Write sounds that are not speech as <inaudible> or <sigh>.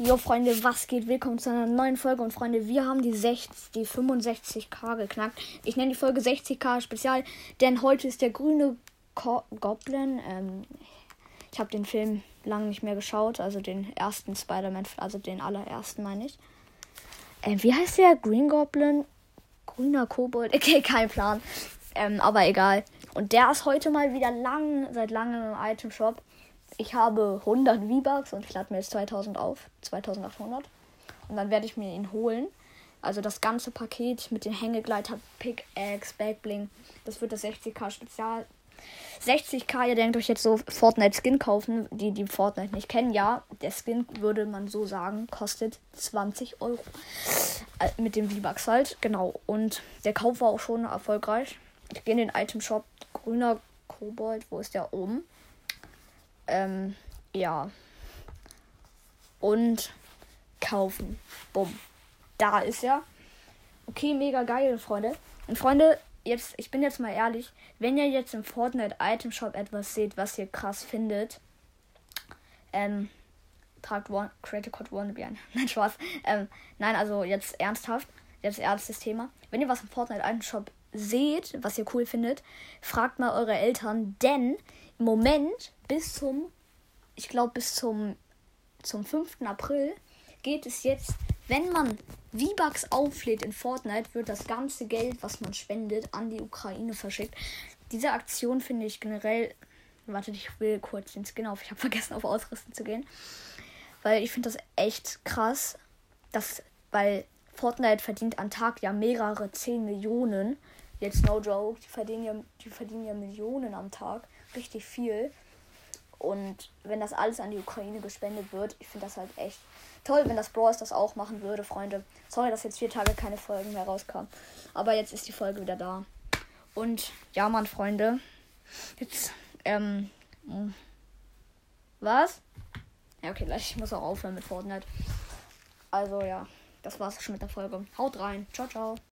Jo Freunde, was geht? Willkommen zu einer neuen Folge und Freunde, wir haben die 60, die 65k geknackt. Ich nenne die Folge 60k Spezial, denn heute ist der grüne Ko Goblin. Ähm, ich habe den Film lange nicht mehr geschaut, also den ersten Spider-Man, also den allerersten meine ich. Ähm, wie heißt der? Green Goblin? Grüner Kobold? <laughs> Okay, kein Plan. Ähm, aber egal. Und der ist heute mal wieder lang, seit langem im Item Shop ich habe 100 V-Bucks und ich lade mir jetzt 2000 auf, 2800. Und dann werde ich mir ihn holen. Also das ganze Paket mit den Hängegleiter, Pickaxe, Backbling. Das wird das 60k Spezial. 60k, ihr denkt euch jetzt so Fortnite Skin kaufen, die die Fortnite nicht kennen. Ja, der Skin würde man so sagen, kostet 20 Euro. Äh, mit dem V-Bucks halt, genau. Und der Kauf war auch schon erfolgreich. Ich gehe in den Item Shop. Grüner Kobold, wo ist der oben? Ähm, ja. Und kaufen. Bumm. Da ist er. Okay, mega geil, Freunde. Und Freunde, jetzt, ich bin jetzt mal ehrlich, wenn ihr jetzt im Fortnite Item Shop etwas seht, was ihr krass findet, ähm, tragt One, Creative Code Wannabe ein. <laughs> nein, Spaß. Ähm, nein, also jetzt ernsthaft. Jetzt ernstes Thema. Wenn ihr was im Fortnite Item Shop seht, was ihr cool findet, fragt mal eure Eltern, denn im Moment bis zum, ich glaube bis zum, zum 5. April geht es jetzt, wenn man V-Bucks auflädt in Fortnite, wird das ganze Geld, was man spendet, an die Ukraine verschickt. Diese Aktion finde ich generell, wartet, ich will kurz den Skin auf, ich habe vergessen auf Ausrüsten zu gehen, weil ich finde das echt krass, dass, weil Fortnite verdient am Tag ja mehrere 10 Millionen. Jetzt no joke, die verdienen ja, die verdienen ja Millionen am Tag. Richtig viel. Und wenn das alles an die Ukraine gespendet wird, ich finde das halt echt toll, wenn das Bros das auch machen würde, Freunde. Sorry, dass jetzt vier Tage keine Folgen mehr rauskamen. Aber jetzt ist die Folge wieder da. Und ja, Mann, Freunde. Jetzt, ähm. Was? Ja, okay, ich muss auch aufhören mit Fortnite. Also ja, das war's schon mit der Folge. Haut rein. Ciao, ciao.